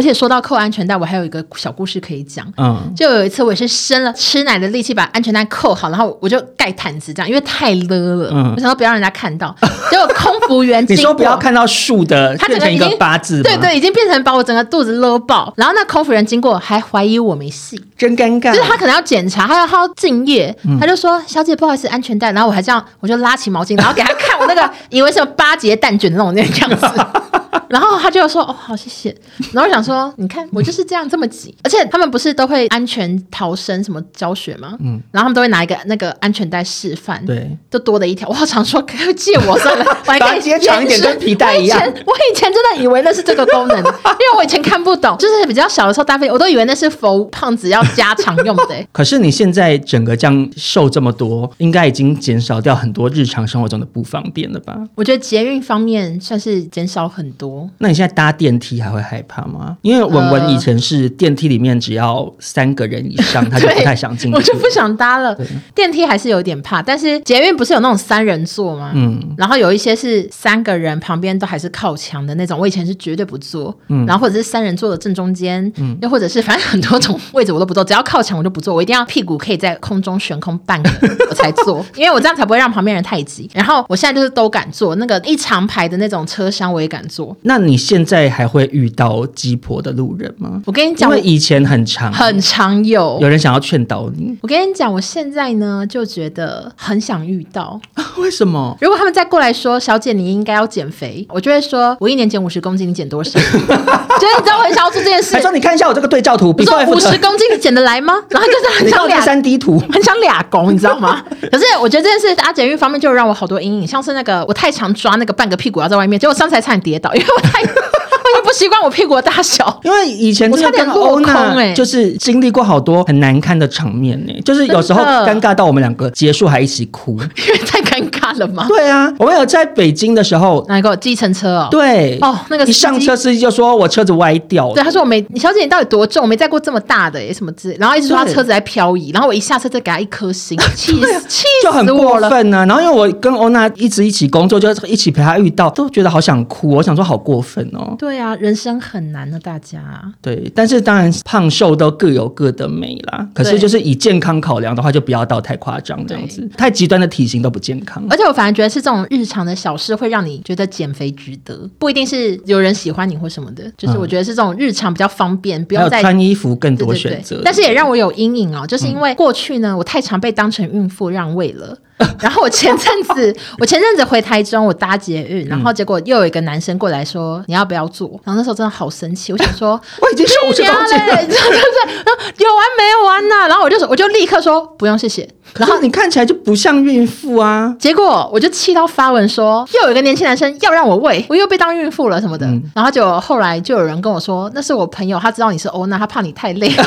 而且说到扣安全带，我还有一个小故事可以讲。嗯，就有一次我也是生了吃奶的力气把安全带扣好，然后我就盖毯子这样，因为太勒了。嗯，我想说不要让人家看到。结果空服员 你说不要看到竖的，它变成一个八字。对对，已经变成把我整个肚子勒爆。然后那空服员经过还怀疑我没戏，真尴尬。就是他可能要检查，他要他要敬业，嗯、他就说：“小姐，不好意思，安全带。”然后我还这样，我就拉起毛巾，然后给他看我那个以为是八节蛋卷的那种那个样子。然后他就说：“哦，好，谢谢。”然后我想说：“你看，我就是这样这么挤，而且他们不是都会安全逃生什么教学吗？嗯，然后他们都会拿一个那个安全带示范，对，就多了一条。我好想说，可以借我算了，我还可以直接长一点，跟皮带一样。我以前我以前真的以为那是这个功能，因为我以前看不懂，就是比较小的时候搭飞机，我都以为那是否胖子要加长用的。可是你现在整个这样瘦这么多，应该已经减少掉很多日常生活中的不方便了吧？我觉得捷运方面算是减少很多。那你现在搭电梯还会害怕吗？因为文文以前是电梯里面只要三个人以上，他就不太想进去，我就不想搭了。电梯还是有点怕，但是捷运不是有那种三人座吗？嗯，然后有一些是三个人旁边都还是靠墙的那种，我以前是绝对不坐。嗯，然后或者是三人座的正中间，嗯，又或者是反正很多种位置我都不坐，只要靠墙我就不坐，我一定要屁股可以在空中悬空半个我才坐，因为我这样才不会让旁边人太挤。然后我现在就是都敢坐，那个一长排的那种车厢我也敢坐。那你现在还会遇到鸡婆的路人吗？我跟你讲，因为以前很常很常有有人想要劝导你。我跟你讲，我现在呢就觉得很想遇到。为什么？如果他们再过来说，小姐你应该要减肥，我就会说，我一年减五十公斤，你减多少？所 以你知道我很想要做这件事。还说你看一下我这个对照图，你说五十公斤你减得来吗？然后就是很想俩三 D 图，很想俩公，你知道吗？可是我觉得这件事搭捷运方面就让我好多阴影，像是那个我太常抓那个半个屁股要在外面，结果上次还差点跌倒，因为我太。不习惯我屁股的大小，因为以前真的跟欧娜就是经历过好多很难堪的场面呢，就是有时候尴尬到我们两个结束还一起哭，因为太尴尬了吗。对啊，我们有在北京的时候，哪个计程车哦？对哦，那个一上车司机就说我车子歪掉了，对，他说我没，你小姐你到底多重？我没载过这么大的耶，什么字？然后一直说他车子在漂移，然后我一下车再给他一颗星，气死气就很过分呢。然后因为我跟欧娜一直一起工作，就一起陪他遇到，都觉得好想哭，我想说好过分哦。对啊，人生很。难的，大家对，但是当然胖瘦都各有各的美啦。可是就是以健康考量的话，就不要到太夸张这样子，太极端的体型都不健康。而且我反而觉得是这种日常的小事会让你觉得减肥值得，不一定是有人喜欢你或什么的，就是我觉得是这种日常比较方便，不用再穿衣服更多选择。但是也让我有阴影哦，就是因为过去呢，我太常被当成孕妇让位了。然后我前阵子，我前阵子回台中，我搭捷运，然后结果又有一个男生过来说：“你要不要坐？”然后那时候真的好生气，我想说：“我已经瘦五十公斤了，对对对，有完没完呢？”然后我就说：“我就立刻说不用谢谢。”然后你看起来就不像孕妇啊。结果我就气到发文说：“又有一个年轻男生要让我喂，我又被当孕妇了什么的。”然后就后来就有人跟我说：“那是我朋友，他知道你是欧娜，他怕你太累。”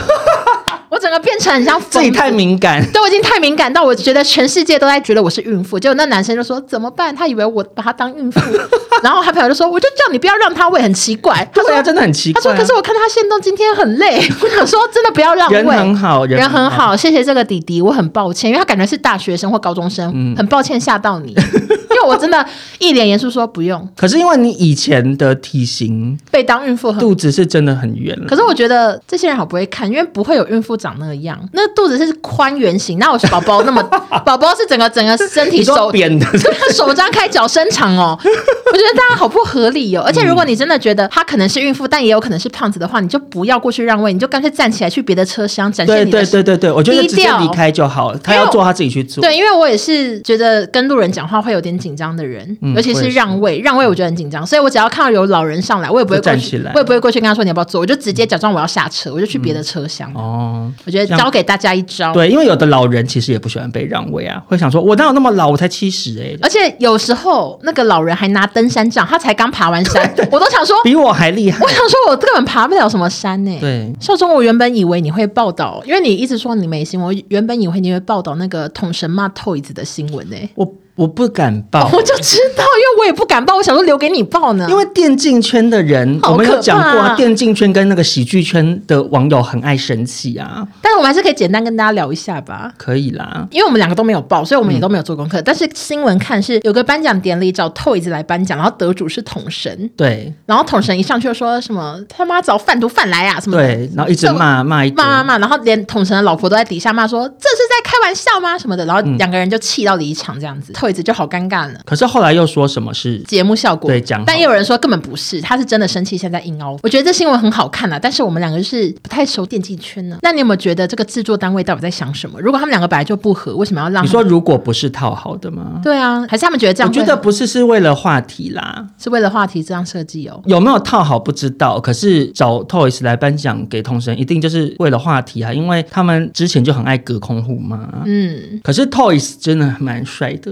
我整个变成很像自己太敏感，对，我已经太敏感到我觉得全世界都在觉得我是孕妇。结果那男生就说怎么办？他以为我把他当孕妇，然后他朋友就说我就叫你不要让他喂，很奇怪。他说他真的很奇怪。他说可是我看他现动今天很累，我想说真的不要让喂。人很好，人很好，谢谢这个弟弟，我很抱歉，因为他感觉是大学生或高中生，嗯、很抱歉吓到你。我真的一脸严肃说不用，可是因为你以前的体型被当孕妇，肚子是真的很圆。可是我觉得这些人好不会看，因为不会有孕妇长那个样。那肚子是宽圆形，那我宝宝那么 宝宝是整个整个身体手扁的，手张开脚伸长哦。我觉得大家好不合理哦。而且如果你真的觉得他可能是孕妇，但也有可能是胖子的话，你就不要过去让位，你就干脆站起来去别的车厢展现你的。对对对对对，我觉得直接离开就好了。他要做他自己去做。对，因为我也是觉得跟路人讲话会有点紧张的人，尤其是让位，让位我觉得很紧张，所以我只要看到有老人上来，我也不会站起来，我也不会过去跟他说你要不要坐，我就直接假装我要下车，我就去别的车厢。哦，我觉得教给大家一招。对，因为有的老人其实也不喜欢被让位啊，会想说我哪有那么老，我才七十哎。而且有时候那个老人还拿登山杖，他才刚爬完山，我都想说比我还厉害。我想说我根本爬不了什么山呢。对，少中，我原本以为你会报道，因为你一直说你没新闻，我原本以为你会报道那个统神骂 Toys 的新闻呢。我。我不敢报，我就知道，因为我也不敢报。我想说留给你报呢。因为电竞圈的人，我们有讲过啊，电竞圈跟那个喜剧圈的网友很爱生气啊。但是我们还是可以简单跟大家聊一下吧。可以啦，因为我们两个都没有报，所以我们也都没有做功课。嗯、但是新闻看是有个颁奖典礼找 Toys 来颁奖，然后得主是统神。对，然后统神一上去就说什么他妈找贩毒贩来啊什么的。对，然后一直骂骂一骂骂骂，然后连统神的老婆都在底下骂说这是在开玩笑吗什么的。然后两个人就气到离场这样子、嗯、，Toys 就好尴尬了。可是后来又说什么是节目效果？对，讲，但也有人说根本不是，他是真的生气，现在硬凹。我觉得这新闻很好看啊，但是我们两个就是不太熟电竞圈呢。那你有没有觉得这个制作单位到底在想什么？如果他们两个本来就不合，为什么要让？你说如果不是套好的吗？对啊，还是他们觉得这样？我觉得不是，是为了话题啦，是为了话题这样设计哦。有没有套好不知道，可是找 Toys 来颁奖给同神，一定就是为了话题啊，因为他们之前就很爱隔空互骂。嗯，可是 Toys 真的蛮帅的。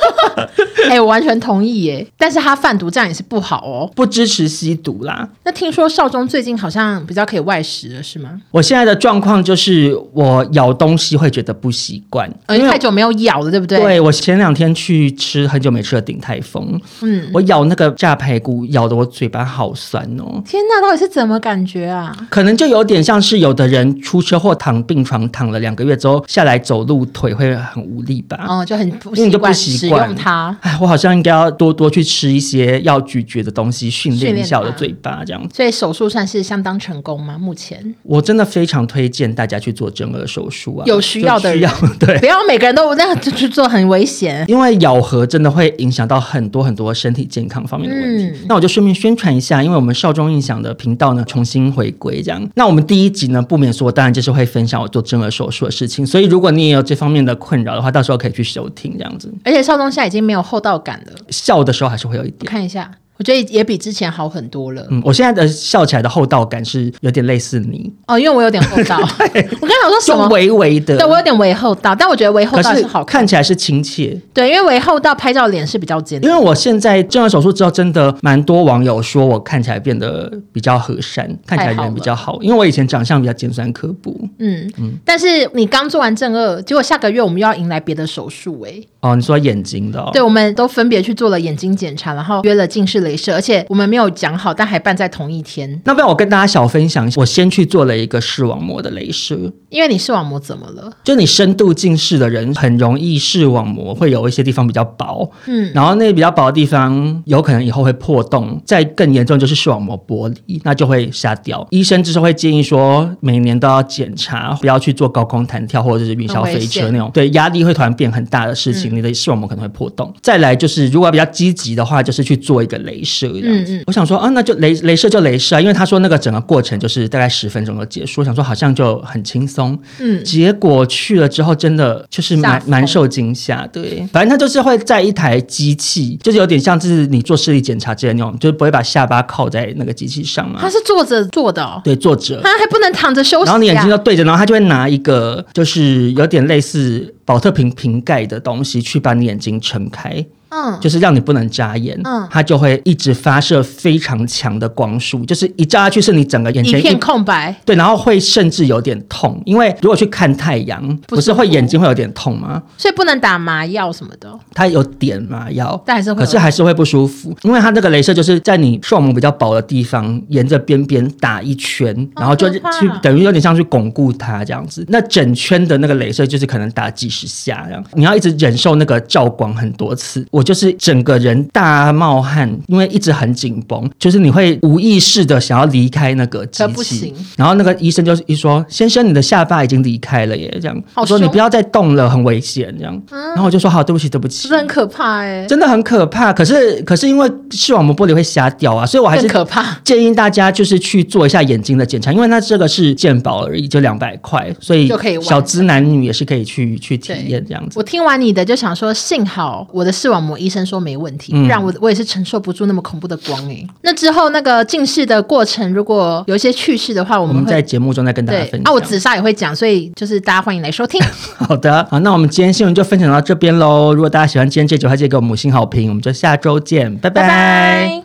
哎、欸，我完全同意耶，但是他贩毒这样也是不好哦，不支持吸毒啦。那听说少中最近好像比较可以外食了，是吗？我现在的状况就是我咬东西会觉得不习惯，因为太久没有咬了，对不对？对，我前两天去吃很久没吃的鼎泰丰，嗯，我咬那个炸排骨，咬得我嘴巴好酸哦。天哪，到底是怎么感觉啊？可能就有点像是有的人出车祸躺病床躺了两个月之后下来走路腿会很无力吧？哦，就很不习惯使用它。哎，我好像应该要多多去吃一些要咀嚼的东西，训练一下我的嘴巴，这样子。所以手术算是相当成功吗？目前我真的非常推荐大家去做正顎手术啊，有需要的人，对，不要每个人都那样去做，很危险。因为咬合真的会影响到很多很多身体健康方面的问题。嗯、那我就顺便宣传一下，因为我们少中印象的频道呢重新回归，这样。那我们第一集呢不免说，当然就是会分享我做正顎手术的事情。所以如果你也有这方面的困扰的话，到时候可以去收听这样子。而且少中现在已经没有厚道感了，笑的时候还是会有一点。看一下。我觉得也比之前好很多了。嗯，我现在的笑起来的厚道感是有点类似你哦，因为我有点厚道。我刚才说什么？微微的。对，我有点微厚道，但我觉得微厚道是好看，看起来是亲切。对，因为微厚道拍照脸是比较尖。因为我现在做完手术之后，真的蛮多网友说我看起来变得比较和善，看起来人比较好。好因为我以前长相比较尖酸刻薄。嗯嗯。嗯，但是你刚做完正二，结果下个月我们又要迎来别的手术哎。哦，你说眼睛的哦？对，我们都分别去做了眼睛检查，然后约了近视雷射，而且我们没有讲好，但还办在同一天。那不然我跟大家小分享一下，我先去做了一个视网膜的镭射。因为你视网膜怎么了？就你深度近视的人，很容易视网膜会有一些地方比较薄，嗯，然后那比较薄的地方有可能以后会破洞，再更严重就是视网膜剥离，那就会瞎掉。医生就是会建议说，每年都要检查，不要去做高空弹跳或者是云霄飞车那种，对，压力会突然变很大的事情。嗯你的视网膜可能会破洞。再来就是，如果比较积极的话，就是去做一个雷射这样子。嗯嗯。我想说啊，那就雷雷射就雷射啊，因为他说那个整个过程就是大概十分钟就结束。我想说好像就很轻松。嗯。结果去了之后，真的就是蛮蛮受惊吓。对，反正他就是会在一台机器，就是有点像是你做视力检查之类那种，就是不会把下巴靠在那个机器上嘛。他是坐着做的哦。对，坐着。他还不能躺着休息啊。然后你眼睛就对着，然后他就会拿一个，就是有点类似。保特瓶瓶盖的东西去把你眼睛撑开。嗯，就是让你不能眨眼，嗯，它就会一直发射非常强的光束，就是一照下去是你整个眼前一,一片空白，对，然后会甚至有点痛，因为如果去看太阳，不是会眼睛会有点痛吗？所以不能打麻药什么的。它有点麻药，但还是会，可是还是会不舒服，因为它那个镭射就是在你视网膜比较薄的地方，沿着边边打一圈，然后就去等于有点像去巩固它这样子。那整圈的那个镭射就是可能打几十下这样，你要一直忍受那个照光很多次。我就是整个人大冒汗，因为一直很紧绷，就是你会无意识的想要离开那个机器。然后那个医生就是一说：“先生，你的下巴已经离开了耶。”这样，我说：“你不要再动了，很危险。”这样，然后我就说：“好，对不起，对不起。”是很可怕哎，真的很可怕。可是，可是因为视网膜玻璃会瞎掉啊，所以我还是可怕。建议大家就是去做一下眼睛的检查，因为那这个是健保而已，就两百块，所以小资男女也是可以去去体验这样子。我听完你的就想说，幸好我的视网膜医生说没问题，不然我我也是承受不住那么恐怖的光哎。那之后那个近视的过程，如果有一些趣事的话，我们在节目中再跟大家分享。啊，我紫砂也会讲，所以就是大家欢迎来收听。好的，好，那我们今天新闻就分享到这边喽。如果大家喜欢今天这集，还记得给我们五星好评，我们就下周见，拜拜。拜拜。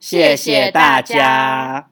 谢谢大家。